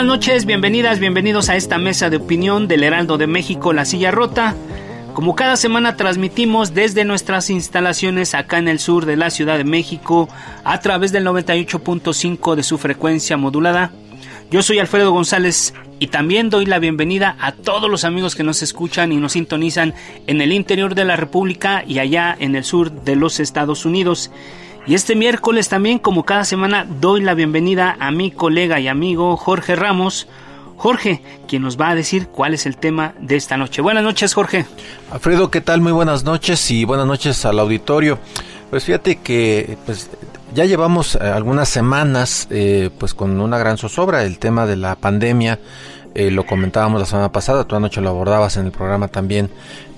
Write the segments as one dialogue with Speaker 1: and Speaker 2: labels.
Speaker 1: Buenas noches, bienvenidas, bienvenidos a esta mesa de opinión del Heraldo de México, La Silla Rota. Como cada semana transmitimos desde nuestras instalaciones acá en el sur de la Ciudad de México a través del 98.5 de su frecuencia modulada. Yo soy Alfredo González y también doy la bienvenida a todos los amigos que nos escuchan y nos sintonizan en el interior de la República y allá en el sur de los Estados Unidos. Y este miércoles también, como cada semana, doy la bienvenida a mi colega y amigo Jorge Ramos. Jorge, quien nos va a decir cuál es el tema de esta noche. Buenas noches, Jorge.
Speaker 2: Alfredo, ¿qué tal? Muy buenas noches y buenas noches al auditorio. Pues fíjate que pues, ya llevamos eh, algunas semanas eh, pues con una gran zozobra el tema de la pandemia. Eh, lo comentábamos la semana pasada, tú anoche lo abordabas en el programa también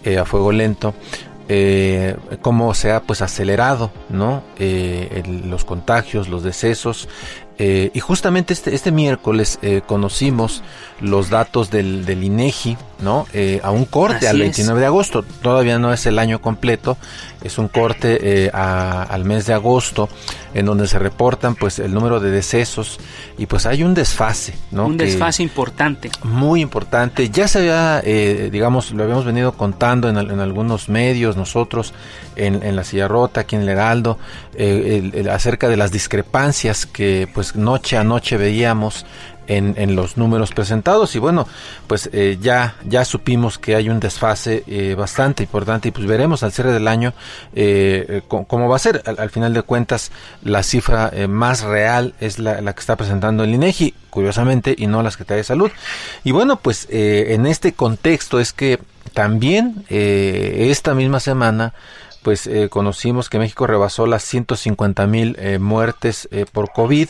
Speaker 2: eh, a fuego lento eh, cómo se ha pues acelerado no eh, el, los contagios los decesos. Eh, y justamente este, este miércoles eh, conocimos los datos del, del INEGI, ¿no? Eh, a un corte
Speaker 1: Así
Speaker 2: al
Speaker 1: es.
Speaker 2: 29 de agosto. Todavía no es el año completo, es un corte eh, a- al mes de agosto, en donde se reportan pues el número de decesos y pues hay un desfase, ¿no?
Speaker 1: Un
Speaker 2: Que-
Speaker 1: desfase importante.
Speaker 2: muy importante. Ya se había, eh, digamos, lo habíamos venido contando en, al- en algunos medios nosotros, en, en la silla rota, aquí en el Heraldo, eh, el- el- acerca de las discrepancias que pues noche a noche veíamos en, los números presentados y bueno pues eh, ya ya supimos que hay un desfase eh, bastante importante y pues veremos al cierre del año eh, eh, cómo, va a ser al, al final de cuentas la cifra eh, más real es la, que está presentando el INEGI curiosamente y no la Secretaría de Salud y bueno pues en este contexto es que también esta misma semana pues conocimos que México rebasó las 150 mil muertes por COVID.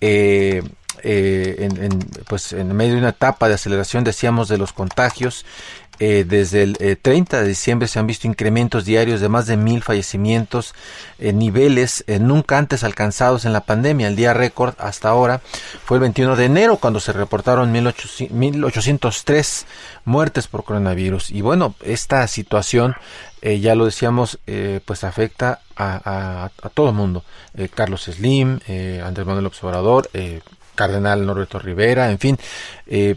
Speaker 2: eh, eh, en, en, pues en medio de una etapa de aceleración, decíamos, de los contagios. Eh, desde el eh, 30 de diciembre se han visto incrementos diarios de más de mil fallecimientos, eh, niveles eh, nunca antes alcanzados en la pandemia. El día récord hasta ahora fue el 21 de enero cuando se reportaron 1800 1803 muertes por coronavirus. Y bueno, esta situación, eh, ya lo decíamos, eh, pues afecta a, a, a todo el mundo. Carlos Slim, Andrés Manuel Observador, Cardenal Norberto Rivera, en fin, eh,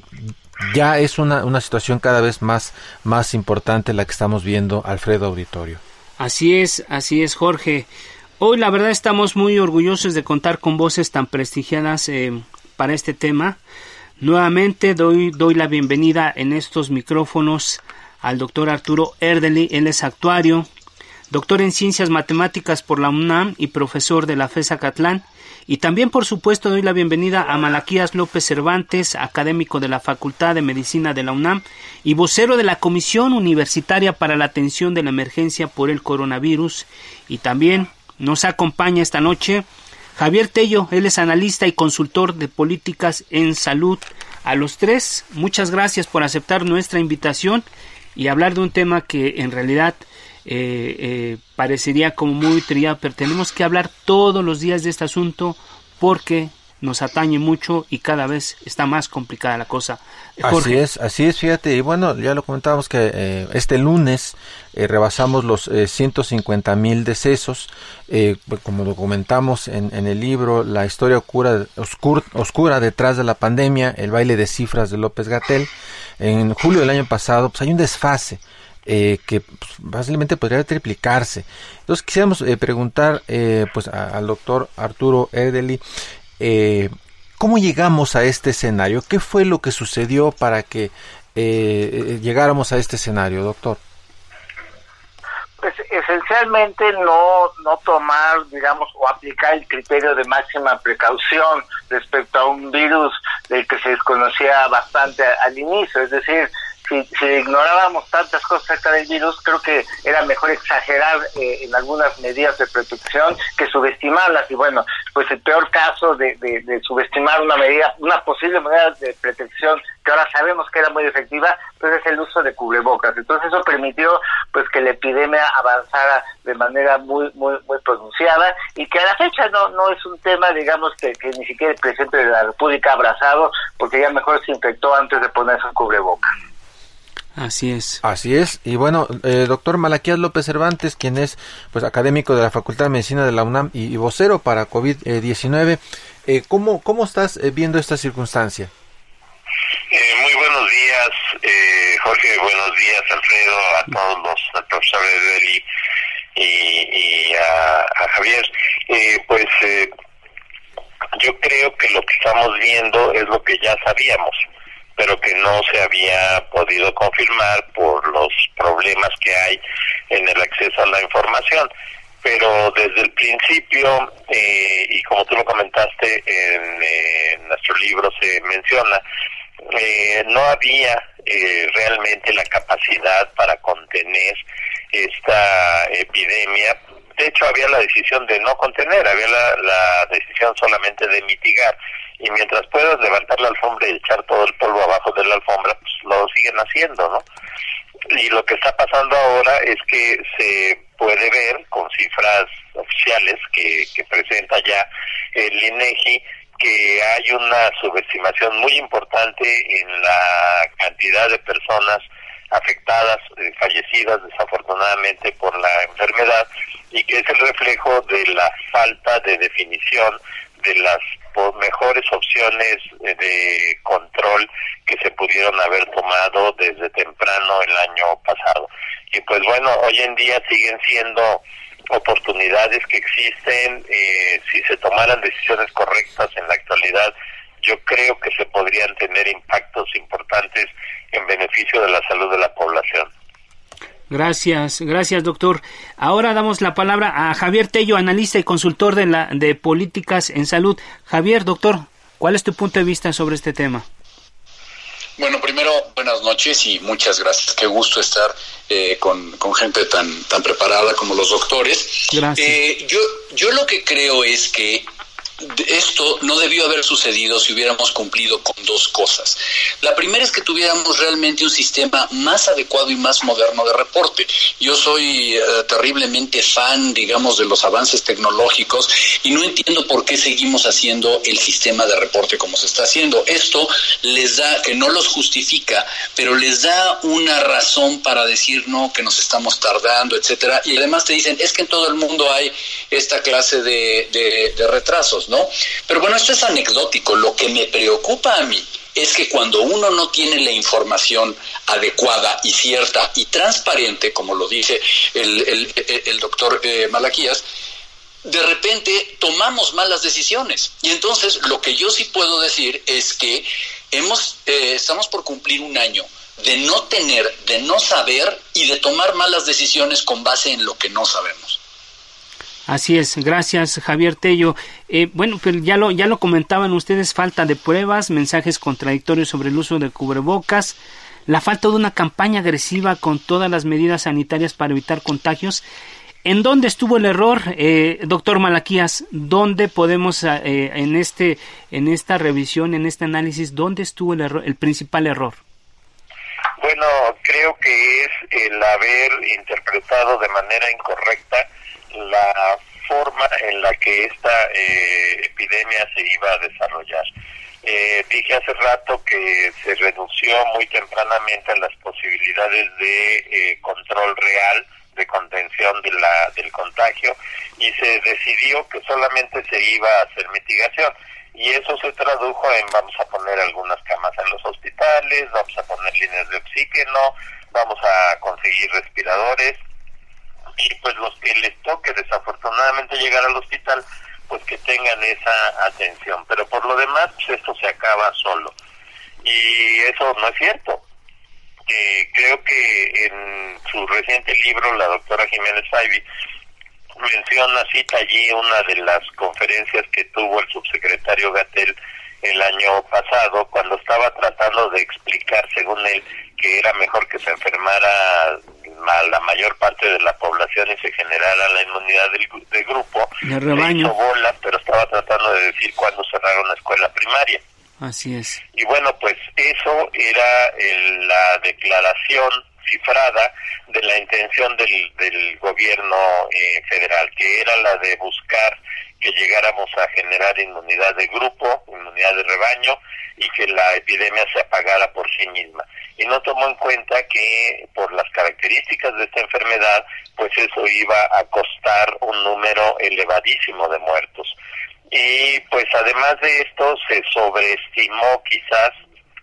Speaker 2: ya es una, una situación cada vez más, más importante la que estamos viendo, Alfredo Auditorio.
Speaker 1: Así es, así es, Jorge. Hoy la verdad estamos muy orgullosos de contar con voces tan prestigiadas eh, para este tema. Nuevamente doy, doy la bienvenida en estos micrófonos al doctor Arturo Erdely, él es actuario, doctor en ciencias matemáticas por la UNAM y profesor de la FESA Catlán. Y también, por supuesto, doy la bienvenida a Malaquías López Cervantes, académico de la Facultad de Medicina de la UNAM y vocero de la Comisión Universitaria para la Atención de la Emergencia por el Coronavirus. Y también nos acompaña esta noche Javier Tello, él es analista y consultor de políticas en salud. A los tres, muchas gracias por aceptar nuestra invitación y hablar de un tema que en realidad eh, eh, parecería como muy trillado, pero tenemos que hablar todos los días de este asunto porque nos atañe mucho y cada vez está más complicada la cosa.
Speaker 2: Así es, así es, fíjate, y bueno, ya lo comentábamos que eh, este lunes eh, rebasamos los eh, 150 mil decesos, eh, pues, como lo comentamos en, en, el libro, la historia oscura, oscur, oscura detrás de la pandemia, el baile de cifras de López Gatel, en julio del año pasado, pues hay un desfase. Eh, que pues, fácilmente podría triplicarse. Entonces quisiéramos eh, preguntar eh, pues al doctor Arturo Erdeli cómo llegamos a este escenario, qué fue lo que sucedió para que llegáramos a este escenario, doctor.
Speaker 3: Pues esencialmente no, no tomar, digamos, o aplicar el criterio de máxima precaución respecto a un virus del que se desconocía bastante al inicio, es decir, si, ignorábamos tantas cosas acerca del virus, creo que era mejor exagerar eh, en algunas medidas de protección que subestimarlas. Y bueno, pues el peor caso de, subestimar una medida, una posible medida de protección que ahora sabemos que era muy efectiva, pues es el uso de cubrebocas. Entonces eso permitió pues que la epidemia avanzara de manera muy muy muy pronunciada y que a la fecha no no es un tema digamos que, que ni siquiera el presidente de la República ha abrazado porque ya mejor se infectó antes de ponerse un cubrebocas.
Speaker 1: Así es.
Speaker 2: Así es. Y bueno, eh, doctor Malaquías López Cervantes, quien es pues académico de la Facultad de Medicina de la UNAM y, y vocero para COVID-19, eh, ¿cómo, ¿cómo estás eh, viendo esta circunstancia?
Speaker 4: Eh, muy buenos días, eh, Jorge, buenos días, Alfredo, a todos los, al profesor Edeli y, y a, a, Javier. Eh, pues yo creo que lo que estamos viendo es lo que ya sabíamos pero que no se había podido confirmar por los problemas que hay en el acceso a la información. Pero desde el principio, eh, y como tú lo comentaste en, eh, nuestro libro se menciona, eh, no había eh, realmente la capacidad para contener esta epidemia. De hecho, había la decisión de no contener, había la, la decisión solamente de mitigar y mientras puedas levantar la alfombra y echar todo el polvo abajo de la alfombra, pues lo siguen haciendo, ¿no? Y lo que está pasando ahora es que se puede ver con cifras oficiales que, que presenta ya el INEGI que hay una subestimación muy importante en la cantidad de personas afectadas, eh, fallecidas desafortunadamente por la enfermedad y que es el reflejo de la falta de definición de las mejores opciones de control que se pudieron haber tomado desde temprano el año pasado. Y pues bueno, hoy en día siguen siendo oportunidades que existen, eh, si se tomaran decisiones correctas en la actualidad, yo creo que se podrían tener impactos importantes en beneficio de la salud de la población.
Speaker 1: Gracias, gracias doctor. Ahora damos la palabra a Javier Tello, analista y consultor de, la, de políticas en salud. Javier, doctor, ¿cuál es tu punto de vista sobre este tema?
Speaker 5: Bueno, primero, buenas noches y muchas gracias. Qué gusto estar eh, con, con, gente tan, tan preparada como los doctores.
Speaker 1: Gracias.
Speaker 5: Eh, yo, yo lo que creo es que esto no debió haber sucedido si hubiéramos cumplido con dos cosas. La primera es que tuviéramos realmente un sistema más adecuado y más moderno de reporte. Yo soy uh, terriblemente fan, digamos, de los avances tecnológicos y no entiendo por qué seguimos haciendo el sistema de reporte como se está haciendo. Esto les da, que no los justifica, pero les da una razón para decir no, que nos estamos tardando, etcétera. Y además te dicen, es que en todo el mundo hay esta clase de, de, de retrasos. Pero bueno, esto es anecdótico. Lo que me preocupa a mí es que cuando uno no tiene la información adecuada y cierta y transparente, como lo dice el, doctor eh, Malaquías, de repente tomamos malas decisiones. Y entonces lo que yo sí puedo decir es que hemos, eh, estamos por cumplir un año de no tener, de no saber y de tomar malas decisiones con base en lo que no sabemos.
Speaker 1: Así es, gracias Javier Tello. Eh, bueno, pero ya lo, ya lo comentaban ustedes, falta de pruebas, mensajes contradictorios sobre el uso de cubrebocas, la falta de una campaña agresiva con todas las medidas sanitarias para evitar contagios. ¿En dónde estuvo el error, eh, doctor Malaquías? ¿Dónde podemos, eh, en, este, en esta revisión, en este análisis, dónde estuvo el, error, el principal error?
Speaker 4: Bueno, creo que es el haber interpretado de manera incorrecta la forma en la que esta eh, epidemia se iba a desarrollar. Eh, dije hace rato que se redució muy tempranamente las posibilidades de eh, control real, de contención de la, del contagio, y se decidió que solamente se iba a hacer mitigación. Y eso se tradujo en vamos a poner algunas camas en los hospitales, vamos a poner líneas de oxígeno, vamos a conseguir respiradores, y pues los que les toque desafortunadamente llegar al hospital, pues que tengan esa atención. Pero por lo demás, pues esto se acaba solo. Y eso no es cierto. Eh, creo que en su reciente libro, la doctora Jiménez Faibi menciona, cita allí una de las conferencias que tuvo el subsecretario Gatel el año pasado, cuando estaba tratando de explicar, según él, que era mejor que se enfermara a la mayor parte de la población y se generara la inmunidad del, grupo.
Speaker 1: El rebaño.
Speaker 4: hizo bolas, pero estaba tratando de decir cuándo cerrar una escuela primaria.
Speaker 1: Así es.
Speaker 4: Y bueno, pues eso era la declaración cifrada de la intención del, del gobierno eh, federal, que era la de buscar que llegáramos a generar inmunidad de grupo, inmunidad de rebaño y que la epidemia se apagara por sí misma. Y no tomó en cuenta que por las características de esta enfermedad, pues eso iba a costar un número elevadísimo de muertos. Y pues además de esto se sobreestimó quizás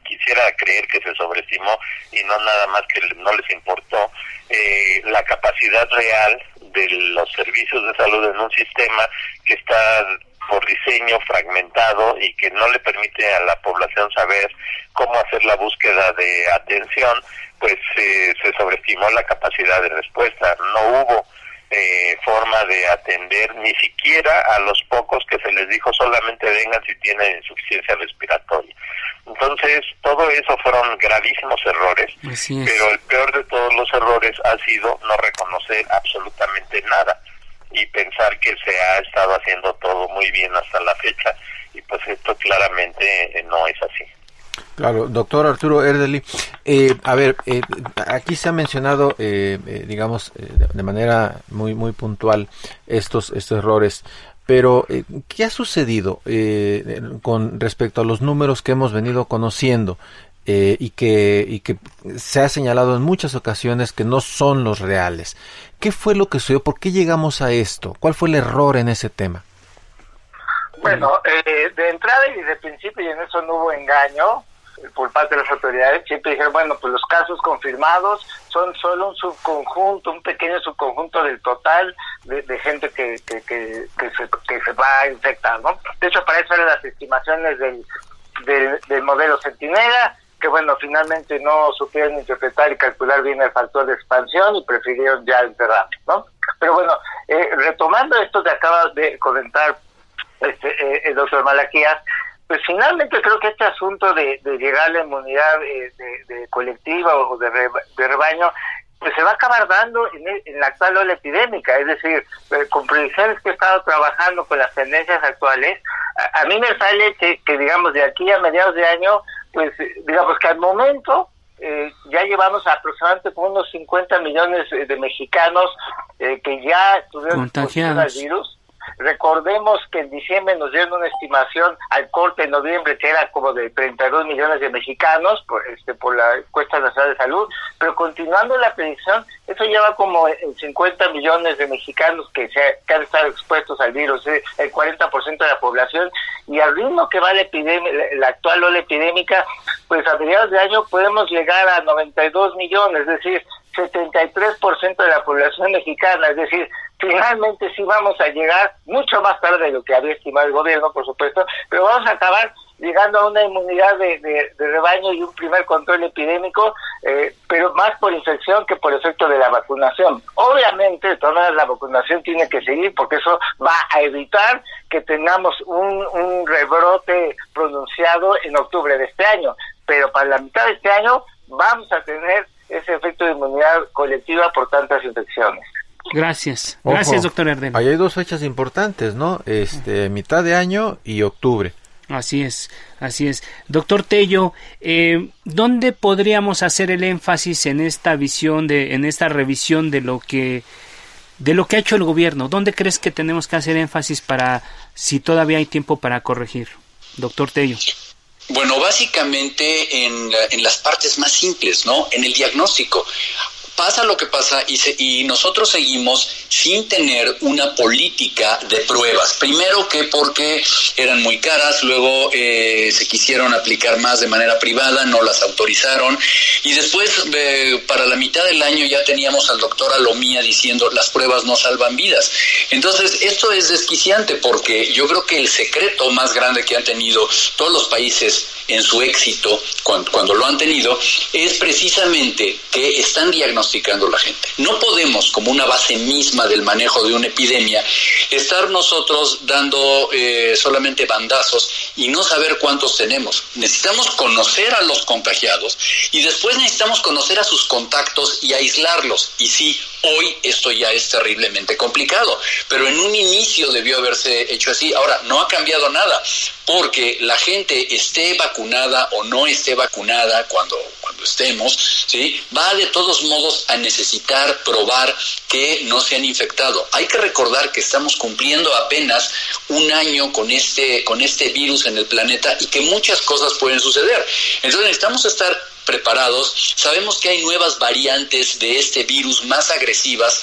Speaker 4: quisiera creer que se sobreestimó y no nada más que no les importó eh, la capacidad real de los servicios de salud en un sistema que está por diseño fragmentado y que no le permite a la población saber cómo hacer la búsqueda de atención, pues eh, se sobreestimó la capacidad de respuesta. No hubo eh, forma de atender ni siquiera a los pocos que se les dijo solamente vengan si tienen insuficiencia respiratoria. Entonces, todo eso fueron gravísimos errores, pero el peor de todos los errores ha sido no reconocer absolutamente nada y pensar que se ha estado haciendo todo muy bien hasta la fecha y pues esto claramente eh, no es así.
Speaker 2: Claro, doctor Arturo Erdeli, eh, a ver, eh, aquí se ha mencionado, digamos, de manera muy muy puntual estos estos errores. Pero, eh, ¿qué ha sucedido eh, con respecto a los números que hemos venido conociendo eh, y, que, y que se ha señalado en muchas ocasiones que no son los reales? ¿Qué fue lo que sucedió? ¿Por qué llegamos a esto? ¿Cuál fue el error en ese tema?
Speaker 3: Bueno, de entrada y el principio, y en eso no hubo engaño, por parte de las autoridades siempre dijeron, bueno, pues los casos confirmados son solo un subconjunto, un pequeño subconjunto del total de, gente que, que, se, que se va a infectar, ¿no? De hecho, para eso eran las estimaciones del, del, modelo Centinela, que bueno, finalmente no supieron interpretar y calcular bien el factor de expansión y prefirieron ya enterrar, ¿no? Pero bueno, eh, retomando esto que acaba de comentar este, eh, el doctor Malaquías, pues finalmente creo que este asunto de, llegar a la inmunidad eh, de, colectiva o de, rebaño pues se va a acabar dando en, la actual ola epidémica, es decir, eh, con predicciones que he estado trabajando con las tendencias actuales, a, mí me sale que, digamos, de aquí a mediados de año, pues digamos que al momento eh, ya llevamos aproximadamente como unos 50 millones de mexicanos que ya tuvieron el virus Recordemos que en diciembre nos dieron una estimación al corte en noviembre que era como de 32 millones de mexicanos por, este, por la encuesta nacional de salud, pero continuando la predicción, eso lleva como en 50 millones de mexicanos que, se, han estado expuestos al virus, el 40% de la población, y al ritmo que va la, epidemia, la actual ola epidémica, pues a mediados de año podemos llegar a 92 millones, es decir, 73% de la población mexicana, es decir, finalmente sí vamos a llegar mucho más tarde de lo que había estimado el gobierno, por supuesto, pero vamos a acabar llegando a una inmunidad de, rebaño y un primer control epidémico, eh, pero más por infección que por efecto de la vacunación. Obviamente, toda la vacunación tiene que seguir porque eso va a evitar que tengamos un rebrote pronunciado en octubre de este año, pero para la mitad de este año vamos a tener ese efecto de inmunidad colectiva por tantas infecciones.
Speaker 1: Gracias, gracias doctor Erdem.
Speaker 2: Ahí hay dos fechas importantes, ¿no? Este, mitad de año y octubre.
Speaker 1: Así es, así es. Doctor Tello, eh, ¿dónde podríamos hacer el énfasis en esta visión, de, en esta revisión de lo que de lo que ha hecho el gobierno. ¿Dónde crees que tenemos que hacer énfasis para si todavía hay tiempo para corregir? Doctor Tello.
Speaker 5: Bueno, básicamente en, en, las partes más simples, ¿no? En el diagnóstico pasa lo que pasa y, y nosotros seguimos sin tener una política de pruebas. Primero que porque eran muy caras, luego eh, se quisieron aplicar más de manera privada, no las autorizaron y después eh, para la mitad del año ya teníamos al doctor Alomía diciendo las pruebas no salvan vidas. Entonces esto es desquiciante porque yo creo que el secreto más grande que han tenido todos los países en su éxito cuando, lo han tenido es precisamente que están diagnosticando la gente. No podemos como una base misma del manejo de una epidemia, estar nosotros dando eh, solamente bandazos y no saber cuántos tenemos. Necesitamos conocer a los contagiados y después necesitamos conocer a sus contactos y aislarlos. Y sí, hoy esto ya es terriblemente complicado, pero en un inicio debió haberse hecho así. Ahora, no ha cambiado nada, porque la gente esté vacunada o no esté vacunada cuando, cuando estemos, ¿sí? va de todos modos a necesitar probar que no se han infectado. Hay que recordar que estamos cumpliendo apenas un año con este, con este virus en el planeta y que muchas cosas pueden suceder. Entonces necesitamos estar preparados. Sabemos que hay nuevas variantes de este virus más agresivas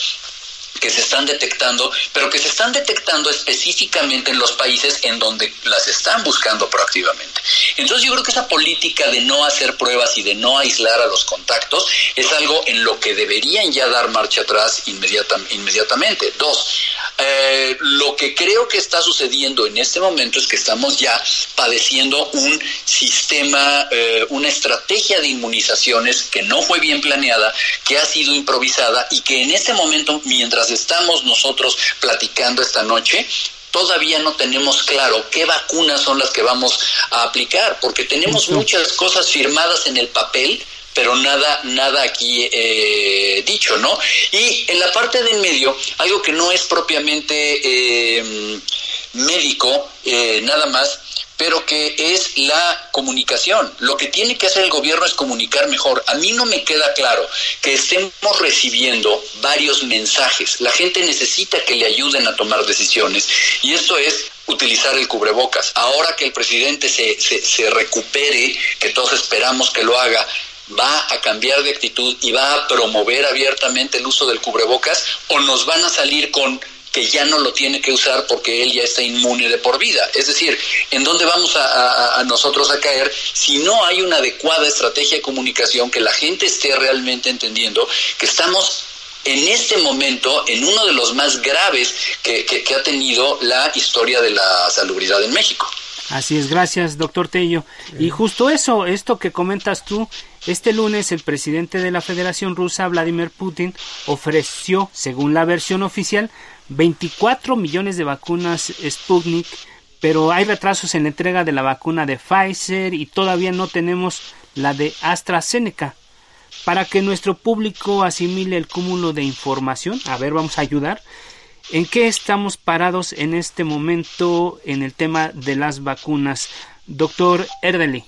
Speaker 5: que se están detectando, pero que se están detectando específicamente en los países en donde las están buscando proactivamente. Entonces yo creo que esa política de no hacer pruebas y de no aislar a los contactos es algo en lo que deberían ya dar marcha atrás inmediatamente. Dos, eh, lo que creo que está sucediendo en este momento es que estamos ya padeciendo un sistema, eh, una estrategia de inmunizaciones que no fue bien planeada, que ha sido improvisada y que en este momento, mientras estamos nosotros platicando esta noche, todavía no tenemos claro qué vacunas son las que vamos a aplicar, porque tenemos muchas cosas firmadas en el papel, pero nada, nada aquí eh, dicho, ¿no? Y en la parte de en medio, algo que no es propiamente eh, médico, eh, nada más, pero que es la comunicación. Lo que tiene que hacer el gobierno es comunicar mejor. A mí no me queda claro que estemos recibiendo varios mensajes. La gente necesita que le ayuden a tomar decisiones y esto es utilizar el cubrebocas. Ahora que el presidente se, se, se recupere, que todos esperamos que lo haga, va a cambiar de actitud y va a promover abiertamente el uso del cubrebocas o nos van a salir con que ya no lo tiene que usar porque él ya está inmune de por vida. Es decir, ¿en dónde vamos a, nosotros a caer si no hay una adecuada estrategia de comunicación que la gente esté realmente entendiendo que estamos en este momento en uno de los más graves que, que ha tenido la historia de la salubridad en México?
Speaker 1: Así es, gracias, doctor Tello. Y justo eso, esto que comentas tú, este lunes el presidente de la Federación Rusa, Vladimir Putin, ofreció, según la versión oficial, 24 millones de vacunas Sputnik, pero hay retrasos en la entrega de la vacuna de Pfizer y todavía no tenemos la de AstraZeneca. Para que nuestro público asimile el cúmulo de información, a ver, vamos a ayudar. ¿En qué estamos parados en este momento en el tema de las vacunas? Doctor Erdely.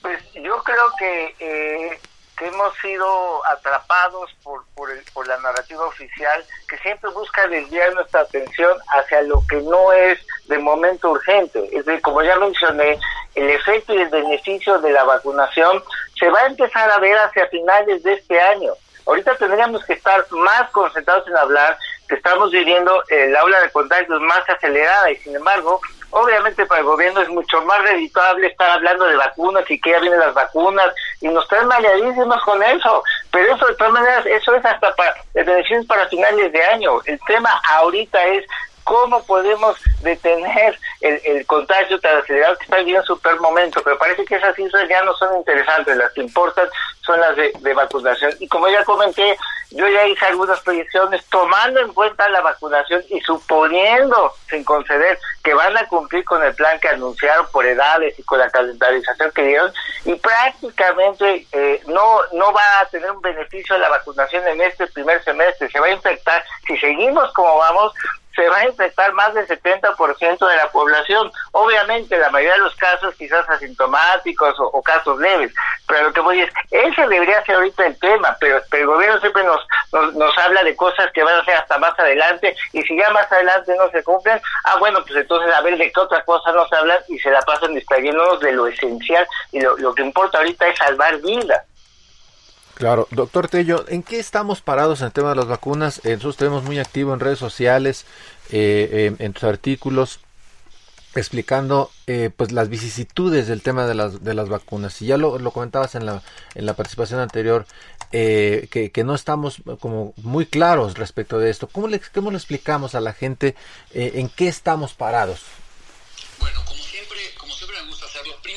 Speaker 3: Pues yo creo que eh, que hemos sido atrapados por, por, por, la narrativa oficial que siempre busca desviar nuestra atención hacia lo que no es de momento urgente. Es decir, como ya mencioné, el efecto y el beneficio de la vacunación se va a empezar a ver hacia finales de este año. Ahorita tendríamos que estar más concentrados en hablar que estamos viviendo el aula de contagios más acelerada y sin embargo Obviamente para el gobierno es mucho más redituable estar hablando de vacunas y que ya vienen las vacunas y nos traen maleadísimos con eso. Pero eso de todas maneras, eso es hasta para beneficios para finales de año. El tema ahorita es cómo podemos detener el, contagio tan acelerado que está viviendo en super momento, pero parece que esas cifras ya no son interesantes, las que importan son las de, de, vacunación. Y como ya comenté, yo ya hice algunas proyecciones tomando en cuenta la vacunación y suponiendo, sin conceder, que van a cumplir con el plan que anunciaron por edades y con la calendarización que dieron, y prácticamente eh, no, no va a tener un beneficio la vacunación en este primer semestre, se va a infectar, si seguimos como vamos, se va a infectar más del 70% de la población. Obviamente, la mayoría de los casos quizás asintomáticos o, casos leves, pero lo que voy es, ese debería ser ahorita el tema, pero, el gobierno siempre nos, nos, habla de cosas que van a ser hasta más adelante, y si ya más adelante no se cumplen, ah, bueno, pues entonces a ver de qué otra cosa nos hablan y se la pasan distrayéndonos de lo esencial, y lo, lo que importa ahorita es salvar vidas.
Speaker 2: Claro, doctor Tello, ¿en qué estamos parados en el tema de las vacunas? Eh, nosotros tenemos muy activo en redes sociales, eh, eh, en tus artículos, explicando pues las vicisitudes del tema de las, de las vacunas. Y ya lo, comentabas en la, en la participación anterior, que, que, no estamos como muy claros respecto de esto. ¿Cómo le, cómo le explicamos a la gente en qué estamos parados?
Speaker 5: Bueno,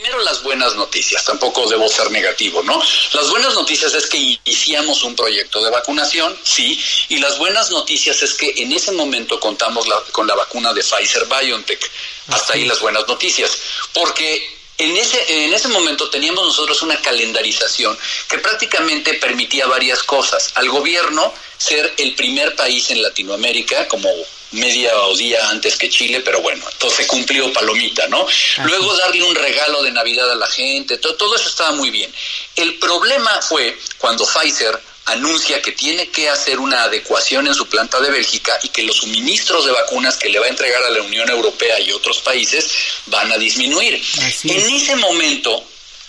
Speaker 5: primero las buenas noticias, tampoco debo ser negativo, ¿no? Las buenas noticias es que iniciamos un proyecto de vacunación, sí, y las buenas noticias es que en ese momento contamos con la vacuna de Pfizer BioNTech. Hasta ahí las buenas noticias, porque en ese, en ese momento teníamos nosotros una calendarización que prácticamente permitía varias cosas. Al gobierno ser el primer país en Latinoamérica, como media o día antes que Chile, pero bueno, entonces cumplió palomita, ¿no? Luego darle un regalo de Navidad a la gente, todo, todo eso estaba muy bien. El problema fue cuando Pfizer anuncia que tiene que hacer una adecuación en su planta de Bélgica y que los suministros de vacunas que le va a entregar a la Unión Europea y otros países van a disminuir. en ese momento,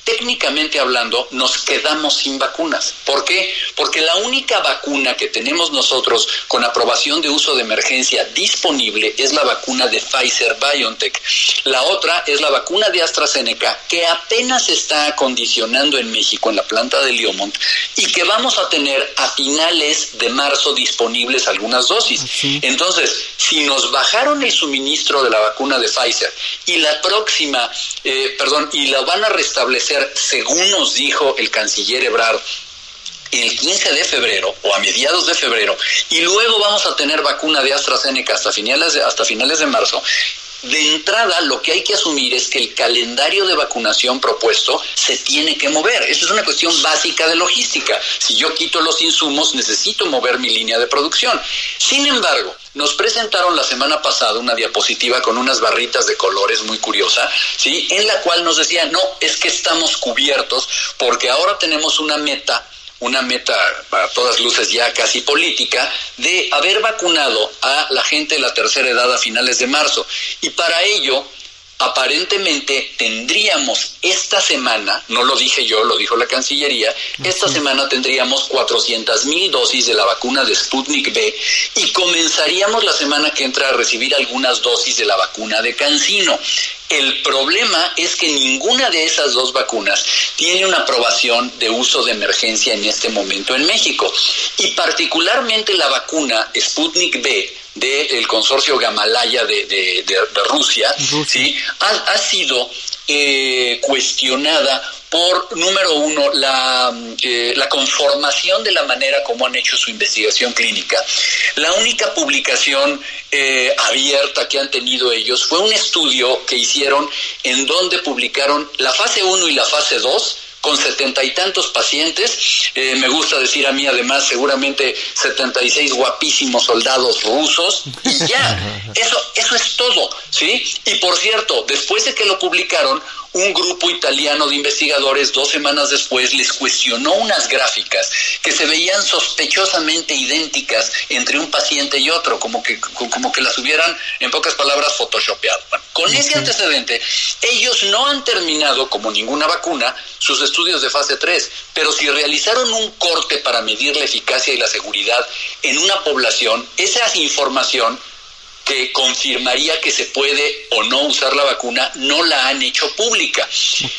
Speaker 5: técnicamente hablando, nos quedamos sin vacunas. ¿Por qué? Porque la única vacuna que tenemos nosotros con aprobación de uso de emergencia disponible es la vacuna de Pfizer BioNTech. La otra es la vacuna de AstraZeneca que apenas está acondicionando en México en la planta de Liomont y que vamos a tener a finales de marzo disponibles algunas dosis. Entonces, si nos bajaron el suministro de la vacuna de Pfizer y la próxima, eh, perdón, y la van a restablecer según nos dijo el canciller Ebrard, el 15 de febrero o a mediados de febrero y luego vamos a tener vacuna de AstraZeneca hasta finales hasta finales de marzo. De entrada, lo que hay que asumir es que el calendario de vacunación propuesto se tiene que mover. Eso es una cuestión básica de logística. Si yo quito los insumos, necesito mover mi línea de producción. Sin embargo, nos presentaron la semana pasada una diapositiva con unas barritas de colores muy curiosa, ¿sí? En la cual nos decían, no, es que estamos cubiertos porque ahora tenemos una meta una meta para todas luces ya casi política de haber vacunado a la gente de la tercera edad a finales de marzo. Y para ello aparentemente tendríamos esta semana, no lo dije yo, lo dijo la Cancillería, esta semana tendríamos 400 mil dosis de la vacuna de Sputnik B y comenzaríamos la semana que entra a recibir algunas dosis de la vacuna de Cancino. El problema es que ninguna de esas dos vacunas tiene una aprobación de uso de emergencia en este momento en México. Y particularmente la vacuna Sputnik B del consorcio Gamalaya de, Rusia, ¿sí? ha, sido eh, cuestionada por, número uno, la, eh, la, conformación de la manera como han hecho su investigación clínica. La única publicación eh, abierta que han tenido ellos fue un estudio que hicieron en donde publicaron la fase 1 y la fase 2 con setenta y tantos pacientes. Eh, me gusta decir a mí además seguramente 76 guapísimos soldados rusos y ya, eso, eso es todo, ¿sí? Y por cierto, después de que lo publicaron, un grupo italiano de investigadores dos semanas después les cuestionó unas gráficas que se veían sospechosamente idénticas entre un paciente y otro, como que, como que las hubieran, en pocas palabras, photoshopeado. con ese antecedente, ellos no han terminado, como ninguna vacuna, sus estudios de fase 3, pero si realizaron un corte para medir la eficacia y la seguridad en una población, esa información que confirmaría que se puede o no usar la vacuna, no la han hecho pública.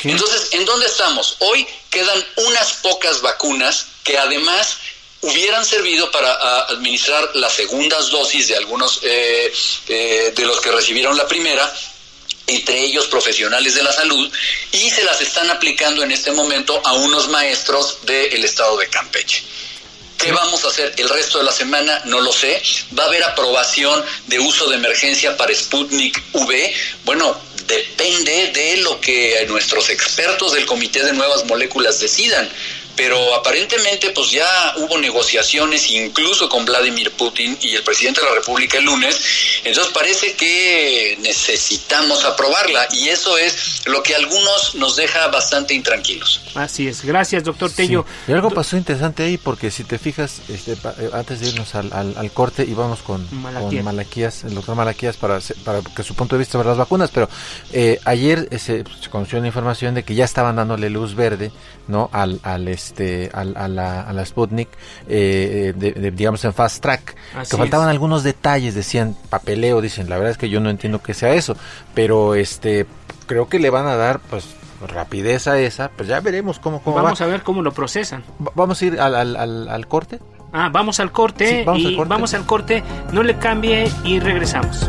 Speaker 5: Entonces, ¿en dónde estamos? Hoy quedan unas pocas vacunas que además hubieran servido para administrar las segundas dosis de algunos eh, eh, de los que recibieron la primera entre ellos profesionales de la salud, y se las están aplicando en este momento a unos maestros del estado de Campeche. ¿Qué vamos a hacer el resto de la semana? No lo sé. ¿Va a haber aprobación de uso de emergencia para Sputnik V? Bueno, depende de lo que nuestros expertos del Comité de Nuevas Moléculas decidan pero aparentemente pues ya hubo negociaciones incluso con Vladimir Putin y el presidente de la República el lunes, entonces parece que necesitamos aprobarla y eso es lo que a algunos nos deja bastante intranquilos.
Speaker 1: Así es, gracias doctor Tello.
Speaker 2: Y algo pasó interesante ahí porque si te fijas, este, eh, antes de irnos al, al, corte íbamos con, con Malaquías, el doctor Malaquías para, para que su punto de vista sobre las vacunas, pero eh, ayer eh, se, conoció la información de que ya estaban dándole luz verde no al, al este al, a, la, a la Sputnik eh, de, digamos en fast track. Que faltaban algunos detalles decían papeleo dicen la verdad es que yo no entiendo que sea eso pero este creo que le van a dar pues rapidez a esa pues ya veremos cómo, cómo
Speaker 1: vamos a ver cómo lo procesan.
Speaker 2: Vamos a ir al, al, al, corte.
Speaker 1: Ah vamos al corte vamos y al corte. vamos al corte. No le cambie y regresamos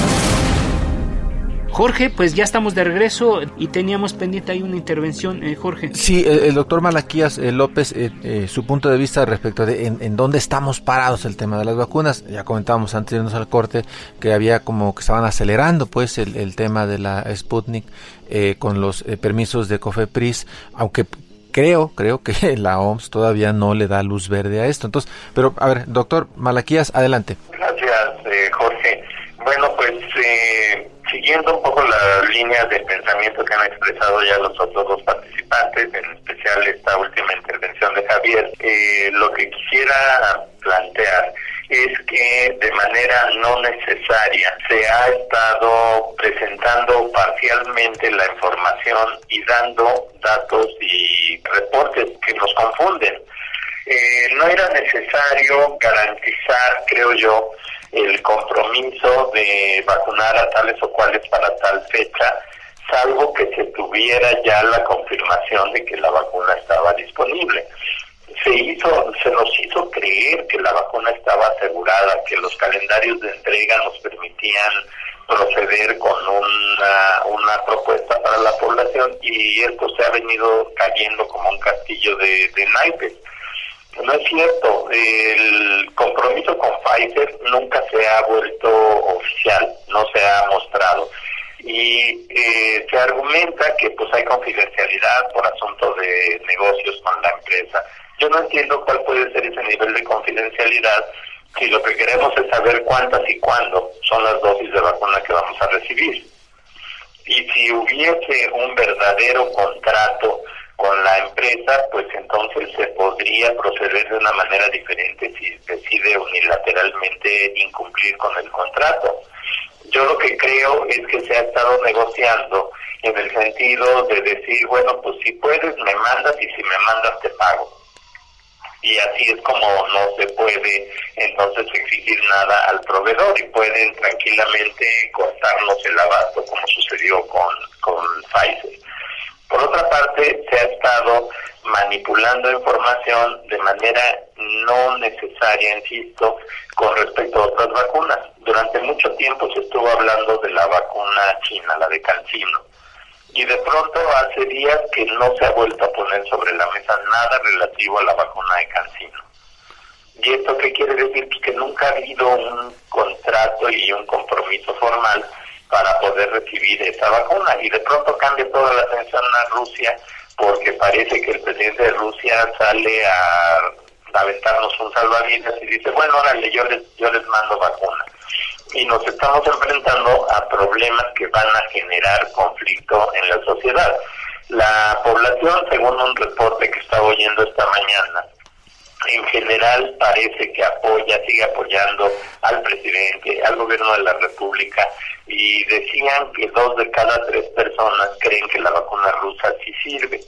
Speaker 1: Jorge, pues ya estamos de regreso y teníamos pendiente ahí una intervención, eh, Jorge.
Speaker 2: Sí, el, doctor Malaquías eh, López, eh, su punto de vista respecto de en, dónde estamos parados el tema de las vacunas. Ya comentábamos antes de irnos al corte que había como que estaban acelerando pues el, tema de la Sputnik con los permisos de COFEPRIS, aunque creo, creo que la OMS todavía no le da luz verde a esto. Entonces, pero a ver, doctor Malaquías, adelante.
Speaker 4: Gracias, Jorge. Bueno, pues siguiendo un poco la línea de pensamiento que han expresado ya los otros dos participantes, en especial esta última intervención de Javier, eh, lo que quisiera plantear es que de manera no necesaria se ha estado presentando parcialmente la información y dando datos y reportes que nos confunden. Eh, no era necesario garantizar, creo yo, el compromiso de vacunar a tales o cuales para tal fecha, salvo que se tuviera ya la confirmación de que la vacuna estaba disponible. Se hizo, se nos hizo creer que la vacuna estaba asegurada, que los calendarios de entrega nos permitían proceder con una, una propuesta para la población y esto se ha venido cayendo como un castillo de, de naipes no es cierto, el compromiso con Pfizer nunca se ha vuelto oficial, no se ha mostrado. Y eh, se argumenta que pues hay confidencialidad por asunto de negocios con la empresa. Yo no entiendo cuál puede ser ese nivel de confidencialidad si lo que queremos es saber cuántas y cuándo son las dosis de vacuna que vamos a recibir. Y si hubiese un verdadero contrato con la empresa, pues entonces se podría proceder de una manera diferente si decide unilateralmente incumplir con el contrato. Yo lo que creo es que se ha estado negociando en el sentido de decir, bueno, pues si puedes, me mandas y si me mandas, te pago. Y así es como no se puede entonces exigir nada al proveedor y pueden tranquilamente cortarnos el abasto como sucedió con, con Pfizer. Por otra parte, se ha estado manipulando información de manera no necesaria, insisto, con respecto a otras vacunas. Durante mucho tiempo se estuvo hablando de la vacuna china, la de Cancino. Y de pronto hace días que no se ha vuelto a poner sobre la mesa nada relativo a la vacuna de Cancino. ¿Y esto qué quiere decir? Pues que nunca ha habido un contrato y un compromiso formal para poder recibir esa vacuna. Y de pronto cambia toda la atención a Rusia porque parece que el presidente de Rusia sale a aventarnos un salvavidas y dice, bueno, órale, yo les, yo les mando vacuna. Y nos estamos enfrentando a problemas que van a generar conflicto en la sociedad. La población, según un reporte que estaba oyendo esta mañana, en general parece que apoya, sigue apoyando al presidente, al gobierno de la República y decían que dos de cada tres personas creen que la vacuna rusa sí sirve.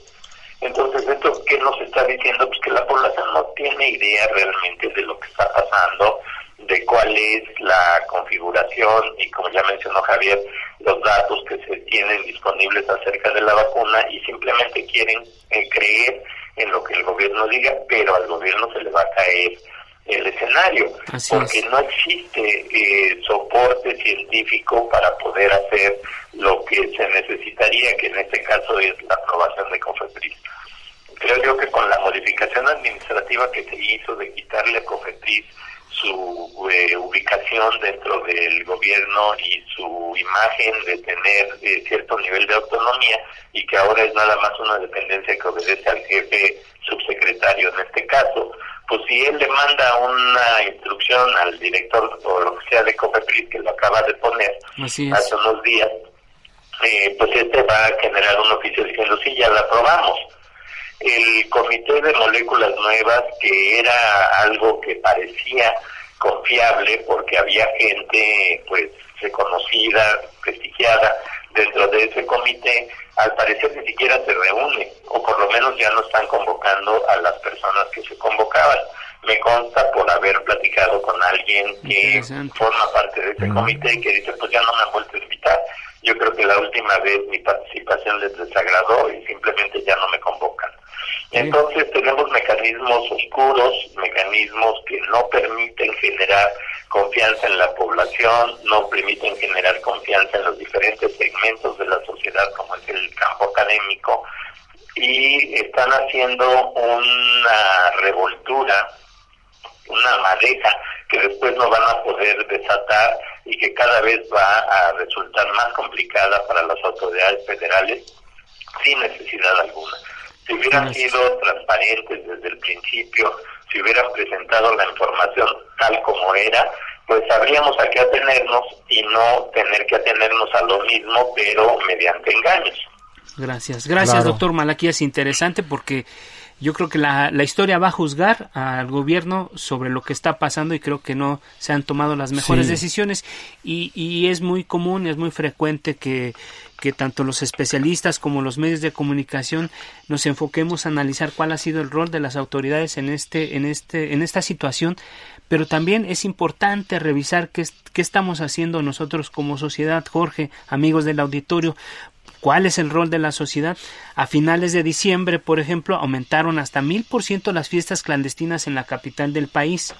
Speaker 4: Entonces, ¿esto qué nos está diciendo? Pues que la población no tiene idea realmente de lo que está pasando, de cuál es la configuración y como ya mencionó Javier, los datos que se tienen disponibles acerca de la vacuna y simplemente quieren eh, creer en lo que el gobierno diga, pero al gobierno se le va a caer el escenario, porque no existe eh, soporte científico para poder hacer lo que se necesitaría, que en este caso es la aprobación de COFEPRIS. Creo yo que con la modificación administrativa que se hizo de quitarle a COFEPRIS su eh, ubicación dentro del gobierno y su imagen de tener eh, cierto nivel de autonomía y que ahora es nada más una dependencia que obedece al jefe subsecretario en este caso, pues si él le manda una instrucción al director o lo que sea de COFEPRIS que lo acaba de poner hace unos días, eh, pues este va a generar un oficio diciendo sí, ya la aprobamos el comité de moléculas nuevas, que era algo que parecía confiable porque había gente pues reconocida, prestigiada dentro de ese comité, al parecer ni siquiera se reúne, o por lo menos ya no están convocando a las personas que se convocaban. Me consta por haber platicado con alguien que forma parte de ese comité y que dice, pues ya no me han vuelto a invitar. Yo creo que la última vez mi participación les desagradó y simplemente ya no me convocan. Entonces tenemos mecanismos oscuros, mecanismos que no permiten generar confianza en la población, no permiten generar confianza en los diferentes segmentos de la sociedad como es el campo académico y están haciendo una revoltura, una madeja que después no van a poder desatar y que cada vez va a resultar más complicada para las autoridades federales sin necesidad alguna. Si hubieran sido transparentes desde el principio, si hubieran presentado la información tal como era, pues sabríamos a qué atenernos y no tener que atenernos a lo mismo, pero mediante engaños.
Speaker 1: Gracias, gracias doctor Malaquía, es interesante porque yo creo que la, la, historia va a juzgar al gobierno sobre lo que está pasando y creo que no se han tomado las mejores decisiones. Y, y, es muy común, es muy frecuente que, que tanto los especialistas como los medios de comunicación nos enfoquemos a analizar cuál ha sido el rol de las autoridades en este en este en esta situación pero también es importante revisar qué, qué estamos haciendo nosotros como sociedad Jorge amigos del auditorio ¿Cuál es el rol de la sociedad? A finales de diciembre, por ejemplo, aumentaron hasta mil por ciento las fiestas clandestinas en la capital del país.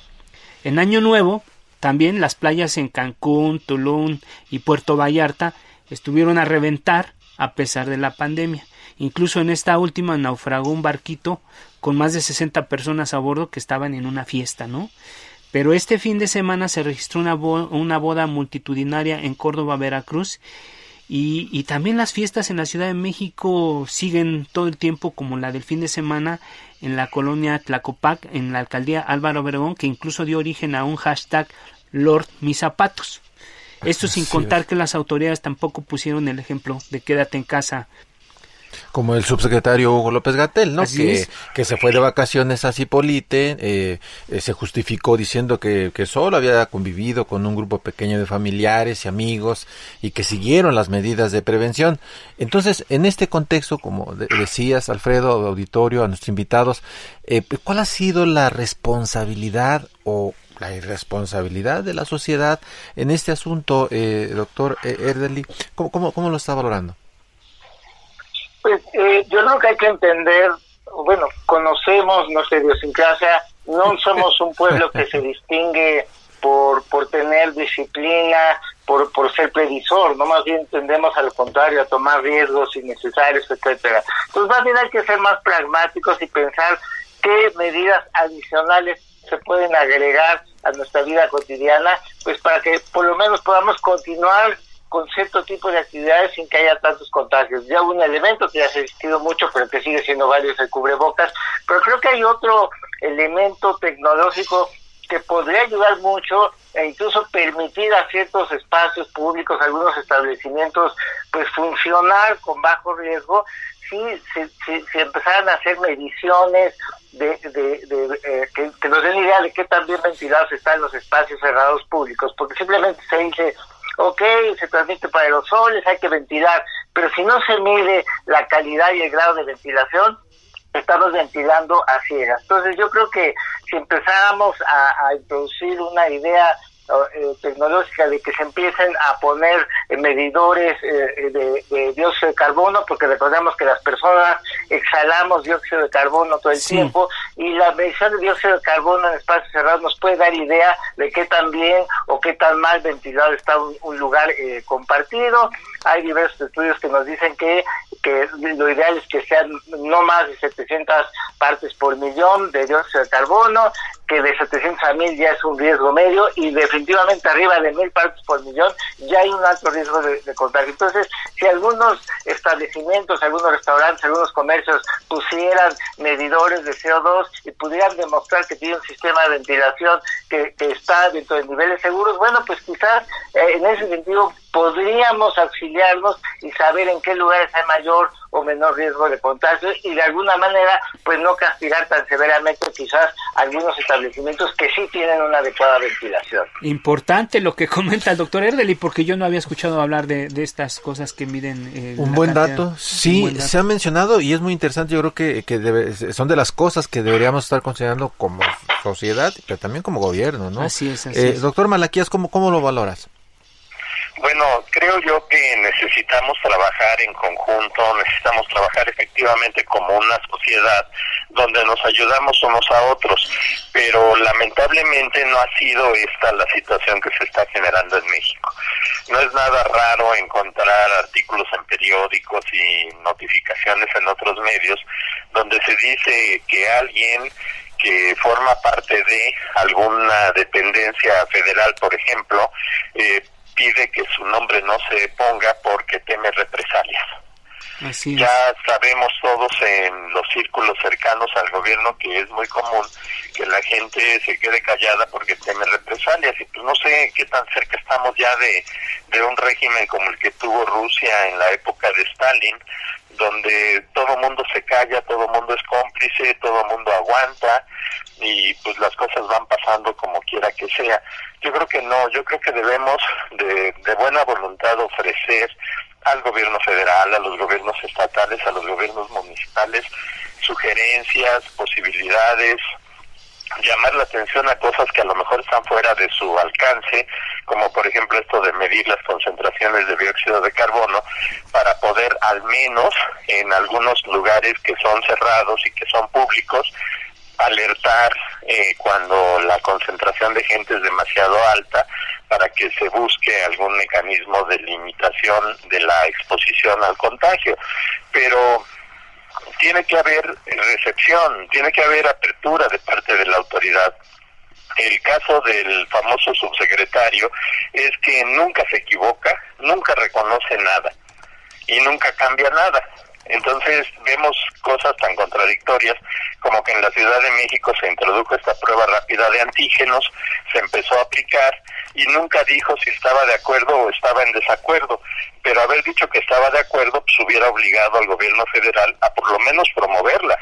Speaker 1: En Año Nuevo, también las playas en Cancún, Tulum y Puerto Vallarta estuvieron a reventar a pesar de la pandemia. Incluso en esta última naufragó un barquito con más de 60 personas a bordo que estaban en una fiesta, ¿no? Pero este fin de semana se registró una, una boda multitudinaria en Córdoba, Veracruz, y, y, también las fiestas en la Ciudad de México siguen todo el tiempo como la del fin de semana en la colonia Tlacopac, en la alcaldía Álvaro Obregón, que incluso dio origen a un hashtag Lord Mis Zapatos. Esto sin contar que las autoridades tampoco pusieron el ejemplo de quédate en casa
Speaker 2: como el subsecretario Hugo López Gatel, ¿no? Que, que, se fue de vacaciones a Cipolite, eh, eh, se justificó diciendo que, que, solo había convivido con un grupo pequeño de familiares y amigos y que siguieron las medidas de prevención. Entonces, en este contexto, como decías, Alfredo, auditorio, a nuestros invitados, eh, ¿cuál ha sido la responsabilidad o la irresponsabilidad de la sociedad en este asunto, eh, doctor Erdely? ¿Cómo, cómo, ¿Cómo lo está valorando?
Speaker 3: Pues eh, yo creo que hay que entender, bueno, conocemos nuestra idiosincrasia, no somos un pueblo que se distingue por, por tener disciplina, por, por ser previsor, no más bien tendemos al contrario a tomar riesgos innecesarios, etcétera. Entonces más bien hay que ser más pragmáticos y pensar qué medidas adicionales se pueden agregar a nuestra vida cotidiana, pues para que por lo menos podamos continuar con cierto tipo de actividades sin que haya tantos contagios. Ya un elemento que ya se ha existido mucho, pero que sigue siendo válido el cubrebocas, pero creo que hay otro elemento tecnológico que podría ayudar mucho e incluso permitir a ciertos espacios públicos, algunos establecimientos, pues funcionar con bajo riesgo si se empezaran a hacer mediciones de, de, eh, que, nos den idea de qué tan bien ventilados están los espacios cerrados públicos, porque simplemente se dice ok, se transmite por aerosoles, hay que ventilar, pero si no se mide la calidad y el grado de ventilación, estamos ventilando a ciegas. Entonces yo creo que si empezáramos a, introducir una idea eh, tecnológica de que se empiecen a poner eh, medidores eh, de, dióxido de carbono, porque recordemos que las personas exhalamos dióxido de carbono todo el tiempo y la medición de dióxido de carbono en espacios cerrados nos puede dar idea de qué tan bien o qué tan mal ventilado está un, lugar compartido. Hay diversos estudios que nos dicen que, que lo ideal es que sean no más de 700 partes por millón de dióxido de carbono, que de 700 a 1000 ya es un riesgo medio y definitivamente arriba de 1000 partes por millón ya hay un alto riesgo de, contagio. Entonces, si algunos establecimientos, algunos restaurantes, algunos comercios pusieran medidores de CO2 y pudieran demostrar que tiene un sistema de ventilación que, está dentro de niveles seguros, bueno, pues quizás eh, en ese sentido podríamos auxiliarnos y saber en qué lugares hay mayor o menor riesgo de contagio y de alguna manera pues no castigar tan severamente quizás algunos establecimientos que sí tienen una adecuada ventilación.
Speaker 1: Importante lo que comenta el doctor Erdeli porque yo no había escuchado hablar de, estas cosas que miden.
Speaker 2: Eh, un buen dato, sí, se ha mencionado y es muy interesante, yo creo que, que son de las cosas que deberíamos estar considerando como sociedad, pero también como gobierno, ¿no?
Speaker 1: Así es, así
Speaker 2: eh, Doctor Malaquías, ¿cómo, ¿cómo lo valoras?
Speaker 4: Bueno, creo yo que necesitamos trabajar en conjunto, necesitamos trabajar efectivamente como una sociedad donde nos ayudamos unos a otros, pero lamentablemente no ha sido esta la situación que se está generando en México. No es nada raro encontrar artículos en periódicos y notificaciones en otros medios donde se dice que alguien que forma parte de alguna dependencia federal, por ejemplo, eh, pide que su nombre no se ponga porque teme represalias. ya sabemos todos en los círculos cercanos al gobierno que es muy común que la gente se quede callada porque teme represalias y pues no sé qué tan cerca estamos ya de, de un régimen como el que tuvo Rusia en la época de Stalin, donde todo mundo se calla, todo mundo es cómplice, todo mundo aguanta y pues las cosas van pasando como quiera que sea. Yo creo que no, yo creo que debemos de, de buena voluntad ofrecer al gobierno federal, a los gobiernos estatales, a los gobiernos municipales, sugerencias, posibilidades, llamar la atención a cosas que a lo mejor están fuera de su alcance, como por ejemplo esto de medir las concentraciones de dióxido de carbono, para poder al menos en algunos lugares que son cerrados y que son públicos, alertar eh, cuando la concentración de gente es demasiado alta para que se busque algún mecanismo de limitación de la exposición al contagio. Pero tiene que haber recepción, tiene que haber apertura de parte de la autoridad. El caso del famoso subsecretario es que nunca se equivoca, nunca reconoce nada y nunca cambia nada. Entonces vemos cosas tan contradictorias como que en la Ciudad de México se introdujo esta prueba rápida de antígenos, se empezó a aplicar y nunca dijo si estaba de acuerdo o estaba en desacuerdo, pero haber dicho que estaba de acuerdo pues hubiera obligado al gobierno federal a por lo menos promoverla.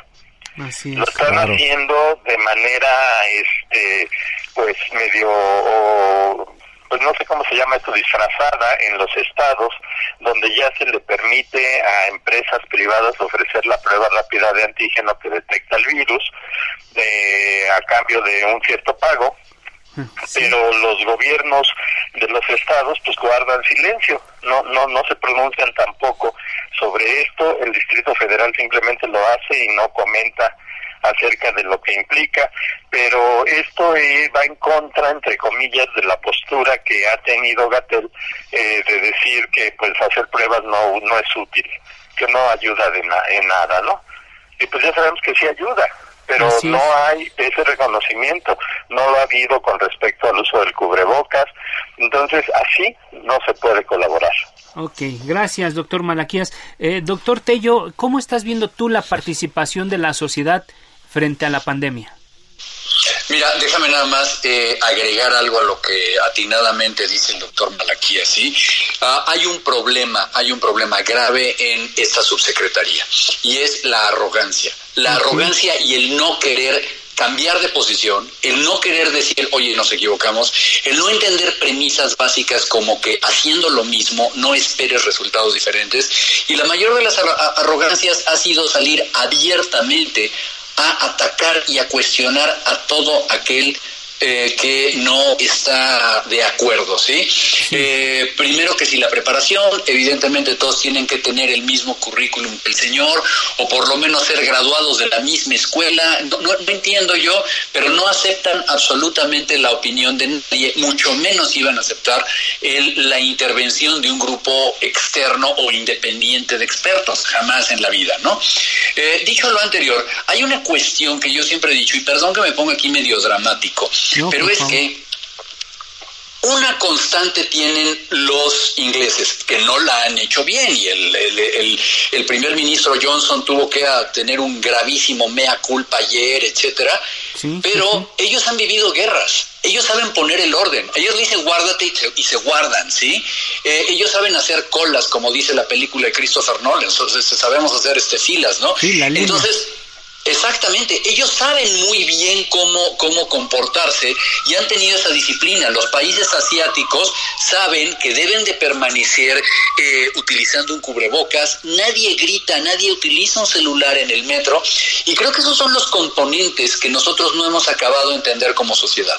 Speaker 4: lo están haciendo de manera este pues medio pues no sé cómo se llama esto, disfrazada en los estados donde ya se le permite a empresas privadas ofrecer la prueba rápida de antígeno que detecta el virus a cambio de un cierto pago. Pero los gobiernos de los estados pues guardan silencio, no no no se pronuncian tampoco sobre esto, el Distrito Federal simplemente lo hace y no comenta acerca de lo que implica, pero esto va en contra, entre comillas, de la postura que ha tenido Gatel eh, de decir que pues hacer pruebas no, no es útil, que no ayuda de en nada, ¿no? Y pues ya sabemos que sí ayuda, pero no hay ese reconocimiento, no lo ha habido con respecto al uso del cubrebocas, entonces así no se puede colaborar.
Speaker 1: Ok, gracias, doctor Malaquías. Eh, doctor Tello, ¿cómo estás viendo tú la participación de la sociedad frente a la pandemia?
Speaker 5: Mira, déjame nada más eh, agregar algo a lo que atinadamente dice el doctor Malaquía, ¿sí? Ah, hay un problema, hay un problema grave en esta subsecretaría y es la arrogancia. La arrogancia y el no querer cambiar de posición, el no querer decir, oye, nos equivocamos, el no entender premisas básicas como que haciendo lo mismo no esperes resultados diferentes y la mayor de las arrogancias ha sido salir abiertamente a atacar y a cuestionar a todo aquel eh, que no está de acuerdo, ¿sí? Eh, primero que si la preparación, evidentemente todos tienen que tener el mismo currículum que el señor, o por lo menos ser graduados de la misma escuela, no, no, entiendo yo, pero no aceptan absolutamente la opinión de nadie, mucho menos iban a aceptar el, la intervención de un grupo externo o independiente de expertos, jamás en la vida, ¿no? Eh, dicho lo anterior, hay una cuestión que yo siempre he dicho, y perdón que me ponga aquí medio dramático, pero es que una constante tienen los ingleses, que no la han hecho bien, y el, el, el, primer ministro Johnson tuvo que tener un gravísimo mea culpa ayer, etcétera, pero ellos han vivido guerras, ellos saben poner el orden, ellos dicen guárdate y se, y se guardan, ¿sí? Eh, ellos saben hacer colas, como dice la película de Christopher Nolan, sabemos hacer este filas, ¿no? Entonces, Exactamente, ellos saben muy bien cómo, cómo comportarse y han tenido esa disciplina. Los países asiáticos saben que deben de permanecer eh, utilizando un cubrebocas, nadie grita, nadie utiliza un celular en el metro y creo que esos son los componentes que nosotros no hemos acabado de entender como sociedad.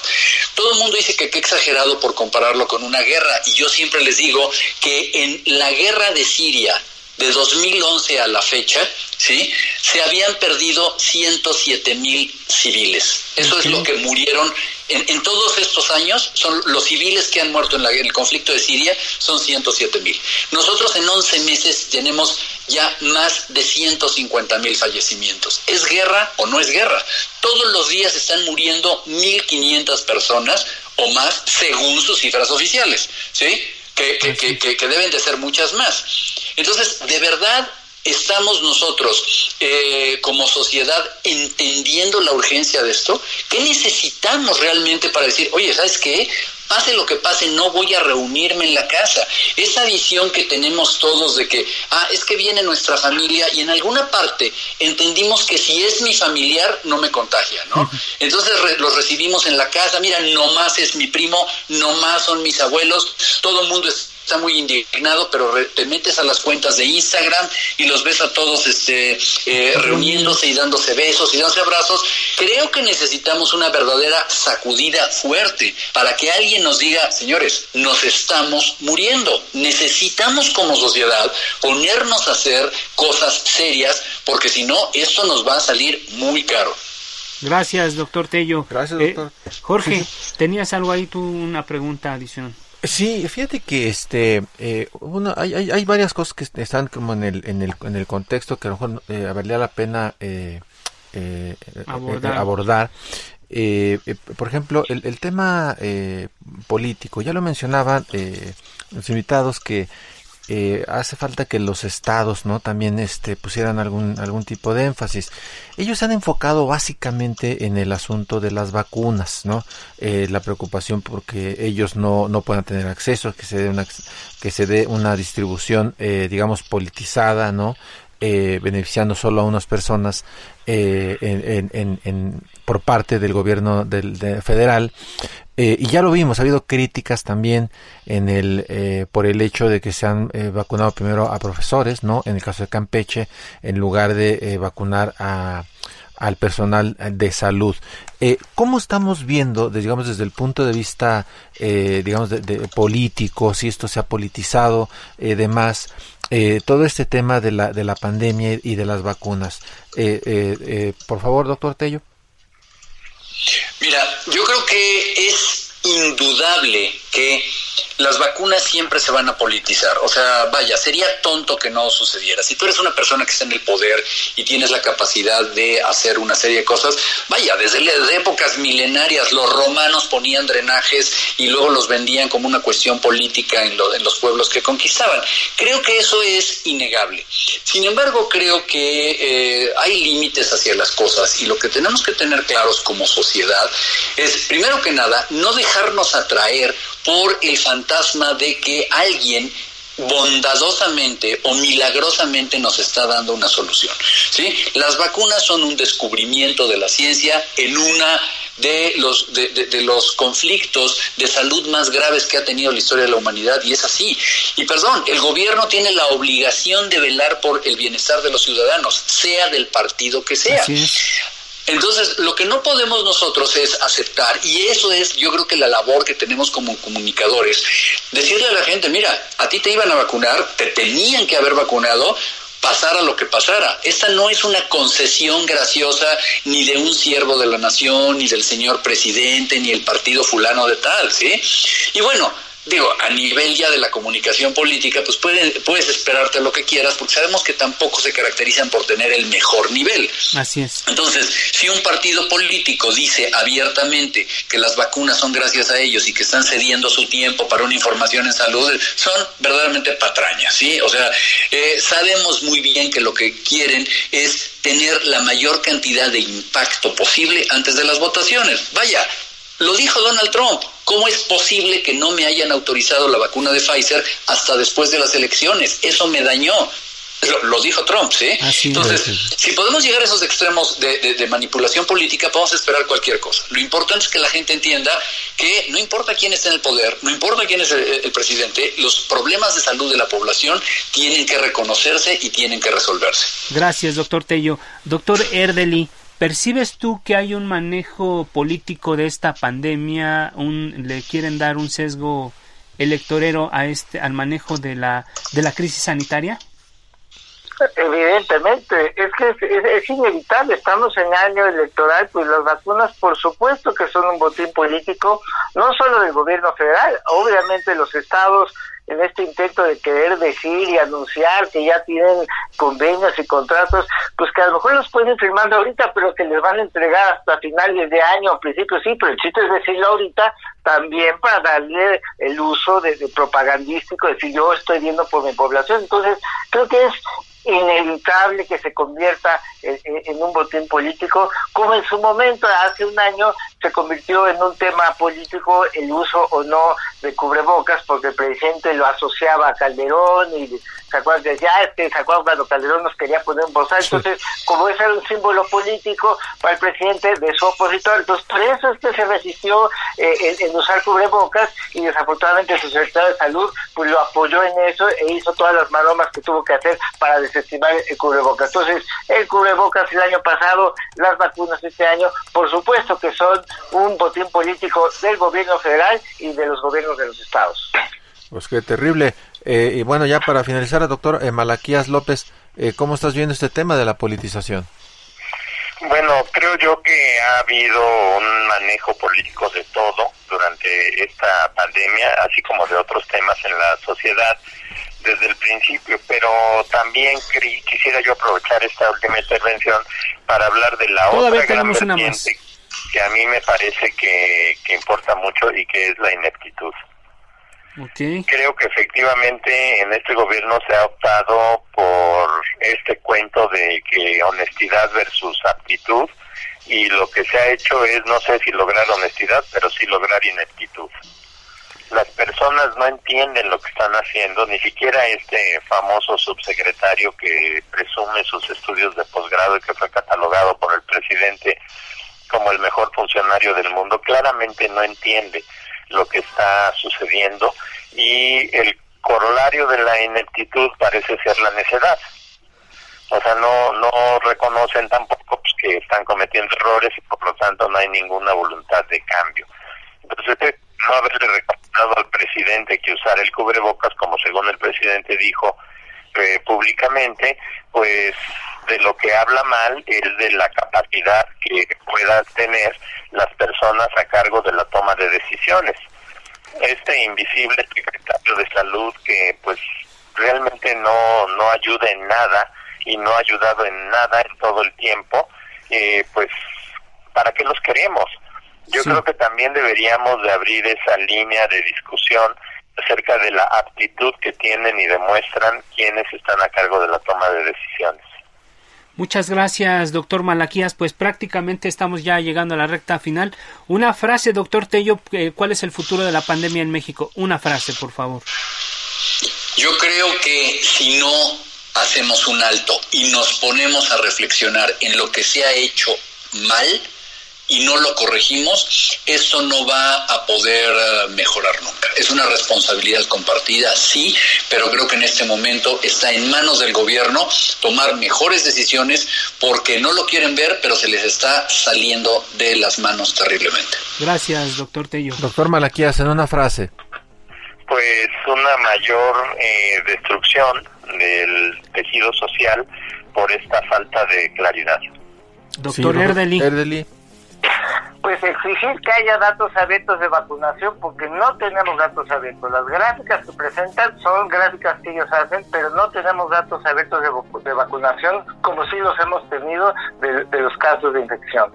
Speaker 5: Todo el mundo dice que qué exagerado por compararlo con una guerra y yo siempre les digo que en la guerra de Siria, de 2011 a la fecha, ¿sí? Se habían perdido 107 mil civiles. Eso es lo que murieron en, en, todos estos años. Son los civiles que han muerto en, la, en el conflicto de Siria son 107 mil. Nosotros en 11 meses tenemos ya más de 150 mil fallecimientos. ¿Es guerra o no es guerra? Todos los días están muriendo 1.500 personas o más según sus cifras oficiales, ¿sí? Que, que, que, que deben de ser muchas más. Entonces, de verdad estamos nosotros eh, como sociedad entendiendo la urgencia de esto? ¿Qué necesitamos realmente para decir, oye, ¿sabes qué? Pase lo que pase, no voy a reunirme en la casa. Esa visión que tenemos todos de que, ah, es que viene nuestra familia y en alguna parte entendimos que si es mi familiar, no me contagia, ¿no? Entonces los recibimos en la casa, mira, no más es mi primo, no más son mis abuelos, todo el mundo es está muy indignado, pero te metes a las cuentas de Instagram y los ves a todos este, eh, reuniéndose y dándose besos y dándose abrazos. Creo que necesitamos una verdadera sacudida fuerte para que alguien nos diga, señores, nos estamos muriendo. Necesitamos como sociedad ponernos a hacer cosas serias, porque si no, esto nos va a salir muy caro.
Speaker 1: Gracias, doctor Tello.
Speaker 2: Gracias, doctor.
Speaker 1: Eh, Jorge, ¿tenías algo ahí tú, una pregunta adicional?
Speaker 2: Sí, fíjate que este, eh, hay, hay, hay, varias cosas que están como en el, en el, en el contexto que a lo mejor eh, valía la pena eh, eh, eh abordar. abordar. por ejemplo, el, el tema político, ya lo mencionaban los invitados que eh, hace falta que los estados no también este pusieran algún algún tipo de énfasis. Ellos se han enfocado básicamente en el asunto de las vacunas no eh, la preocupación porque ellos no no puedan tener acceso que se dé una que se dé una distribución eh, digamos politizada no eh, beneficiando solo a unas personas eh, en, en, en, por parte del gobierno del, de federal eh, y ya lo vimos ha habido críticas también en el eh, por el hecho de que se han eh, vacunado primero a profesores no en el caso de Campeche en lugar de eh, vacunar a al personal de salud. Eh, ¿Cómo estamos viendo, digamos, desde el punto de vista, digamos, de, político, si esto se ha politizado, demás, todo este tema de la, de la pandemia y de las vacunas? Por favor, doctor Tello.
Speaker 5: Mira, yo creo que es indudable que las vacunas siempre se van a politizar. O sea, vaya, sería tonto que no sucediera. Si tú eres una persona que está en el poder y tienes la capacidad de hacer una serie de cosas, vaya, desde, épocas milenarias los romanos ponían drenajes y luego los vendían como una cuestión política en, lo, en los pueblos que conquistaban. Creo que eso es innegable. Sin embargo, creo que eh, hay límites hacia las cosas y lo que tenemos que tener claros como sociedad es, primero que nada, no dejarnos atraer por el fantasma de que alguien bondadosamente o milagrosamente nos está dando una solución. ¿sí? Las vacunas son un descubrimiento de la ciencia en una de los, de, los conflictos de salud más graves que ha tenido la historia de la humanidad y es así. Y perdón, el gobierno tiene la obligación de velar por el bienestar de los ciudadanos, sea del partido que sea. Entonces, lo que no podemos nosotros es aceptar, y eso es yo creo que la labor que tenemos como comunicadores, decirle a la gente, mira, a ti te iban a vacunar, te tenían que haber vacunado, pasara lo que pasara. Esta no es una concesión graciosa ni de un siervo de la nación, ni del señor presidente, ni el partido fulano de tal, ¿sí? Y bueno, digo, a nivel ya de la comunicación política, pues puedes, puedes esperarte lo que quieras, porque sabemos que tampoco se caracterizan por tener el mejor nivel.
Speaker 1: Así es.
Speaker 5: Entonces, si un partido político dice abiertamente que las vacunas son gracias a ellos y que están cediendo su tiempo para una información en salud, son verdaderamente patrañas, ¿sí? O sea, eh, sabemos muy bien que lo que quieren es tener la mayor cantidad de impacto posible antes de las votaciones. Vaya, lo dijo Donald Trump. ¿Cómo es posible que no me hayan autorizado la vacuna de Pfizer hasta después de las elecciones? Eso me dañó. Lo, dijo Trump, ¿sí? Entonces, si podemos llegar a esos extremos de, manipulación política, podemos esperar cualquier cosa. Lo importante es que la gente entienda que no importa quién esté en el poder, no importa quién es el presidente, los problemas de salud de la población tienen que reconocerse y tienen que resolverse.
Speaker 1: Gracias, doctor Tello. Doctor Erdeli, ¿Percibes tú que hay un manejo político de esta pandemia? Un, ¿Le quieren dar un sesgo electorero a este, al manejo de la, de la crisis sanitaria?
Speaker 3: Evidentemente, es que es, inevitable, estamos en año electoral, pues las vacunas por supuesto que son un botín político, no solo del gobierno federal, obviamente los estados en este intento de querer decir y anunciar que ya tienen convenios y contratos, pues que a lo mejor los pueden firmar ahorita, pero que les van a entregar hasta finales de año, a principios sí, pero el chiste es decirlo ahorita también para darle el uso de, de propagandístico, decir yo estoy viendo por mi población. Entonces, creo que es inevitable que se convierta en, un botín político, como en su momento, hace un año, se convirtió en un tema político el uso o no de cubrebocas, porque el presidente lo asociaba a Calderón y ¿se acuerdan? Ya este, ¿se acuerdan cuando Calderón nos quería poner un bozal? Entonces, como ese era un símbolo político para el presidente de su opositor, entonces por eso es que se resistió eh, en, usar cubrebocas y desafortunadamente su secretario de salud pues lo apoyó en eso e hizo todas las maromas que tuvo que hacer para desestimar el cubrebocas. Entonces, el cubrebocas el año pasado, las vacunas este año, por supuesto que son un botín político del gobierno federal y de los gobiernos de los estados.
Speaker 2: Pues qué terrible. Eh, y bueno, ya para finalizar, doctor eh, Malaquías López, eh, ¿cómo estás viendo este tema de la politización?
Speaker 4: Bueno, creo yo que ha habido un manejo político de todo durante esta pandemia, así como de otros temas en la sociedad desde el principio, pero también quisiera yo aprovechar esta última intervención para hablar de la otra gran vertiente que a mí me parece que, que importa mucho y que es la ineptitud. Creo que efectivamente en este gobierno se ha optado por este cuento de que honestidad versus aptitud y lo que se ha hecho es no sé si lograr honestidad, pero sí lograr ineptitud. Las personas no entienden lo que están haciendo, ni siquiera este famoso subsecretario que presume sus estudios de posgrado y que fue catalogado por el presidente como el mejor funcionario del mundo, claramente no entiende lo que está sucediendo y el corolario de la ineptitud parece ser la necedad. O sea, no, no reconocen tampoco pues, que están cometiendo errores y por lo tanto no hay ninguna voluntad de cambio. Entonces, eh, no haberle recomendado al presidente que usara el cubrebocas, como según el presidente dijo eh, públicamente, pues de lo que habla mal es de la capacidad que puedan tener las personas a cargo de la toma de decisiones. Este invisible secretario de salud que pues realmente no, no ayuda en nada y no ha ayudado en nada en todo el tiempo, eh, pues ¿para qué los queremos? Yo creo que también deberíamos de abrir esa línea de discusión acerca de la aptitud que tienen y demuestran quienes están a cargo de la toma de decisiones.
Speaker 1: Muchas gracias, doctor Malaquías. Pues prácticamente estamos ya llegando a la recta final. Una frase, doctor Tello, eh, ¿cuál es el futuro de la pandemia en México? Una frase, por favor.
Speaker 5: Yo creo que si no hacemos un alto y nos ponemos a reflexionar en lo que se ha hecho mal, y no lo corregimos, eso no va a poder eh, mejorar nunca. Es una responsabilidad compartida, sí, pero creo que en este momento está en manos del gobierno tomar mejores decisiones porque no lo quieren ver, pero se les está saliendo de las manos terriblemente.
Speaker 1: Gracias, doctor Tello.
Speaker 2: Doctor Malaquías, en una frase.
Speaker 4: Pues una mayor eh, destrucción del tejido social por esta falta de claridad.
Speaker 1: Doctor
Speaker 2: Sí,
Speaker 1: Erdeli.
Speaker 2: Erdeli.
Speaker 3: Pues exigir que haya datos abiertos de vacunación porque no tenemos datos abiertos. Las gráficas que presentan son gráficas que ellos hacen, pero no tenemos datos abiertos de, vacu- de vacunación como sí los hemos tenido de, de los casos de infección.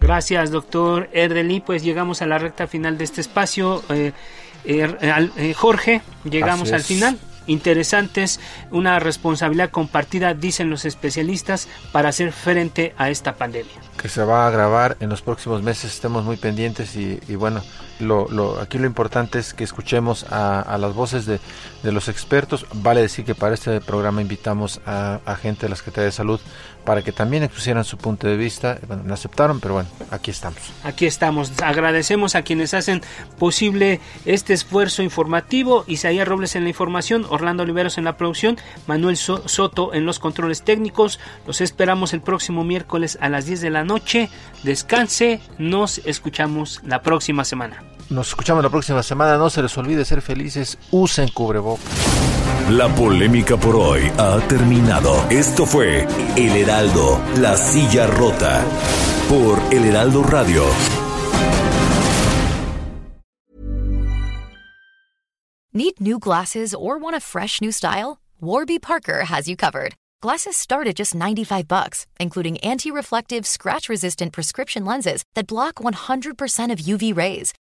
Speaker 1: Gracias, doctor Erdeli. Pues llegamos a la recta final de este espacio. Eh, eh, al- eh, Jorge, llegamos al final. Interesantes, una responsabilidad compartida, dicen los especialistas, para hacer frente a esta pandemia.
Speaker 2: que se va a grabar en los próximos meses, estemos muy pendientes y bueno, lo, lo, aquí lo importante es que escuchemos a, las voces de, de los expertos. Vale decir que para este programa invitamos a, gente de la Secretaría de Salud para que también expusieran su punto de vista. Bueno, no aceptaron, pero bueno, aquí estamos.
Speaker 1: Aquí estamos. Agradecemos a quienes hacen posible este esfuerzo informativo. Isaías Robles en la información, Orlando Oliveros en la producción, Manuel So- Soto en los controles técnicos. Los esperamos el próximo miércoles a las 10 de la noche. Descanse. Nos escuchamos la próxima semana.
Speaker 2: Nos escuchamos la próxima semana. No se les olvide ser felices. Usen cubrebocas.
Speaker 6: La polémica por hoy ha terminado. Esto fue El Heraldo, la silla rota, por El Heraldo Radio.
Speaker 7: Need new glasses or want a fresh new style? Warby Parker has you covered. Glasses start at just 95 bucks, including anti-reflective, scratch-resistant prescription lenses that block 100% of UV rays.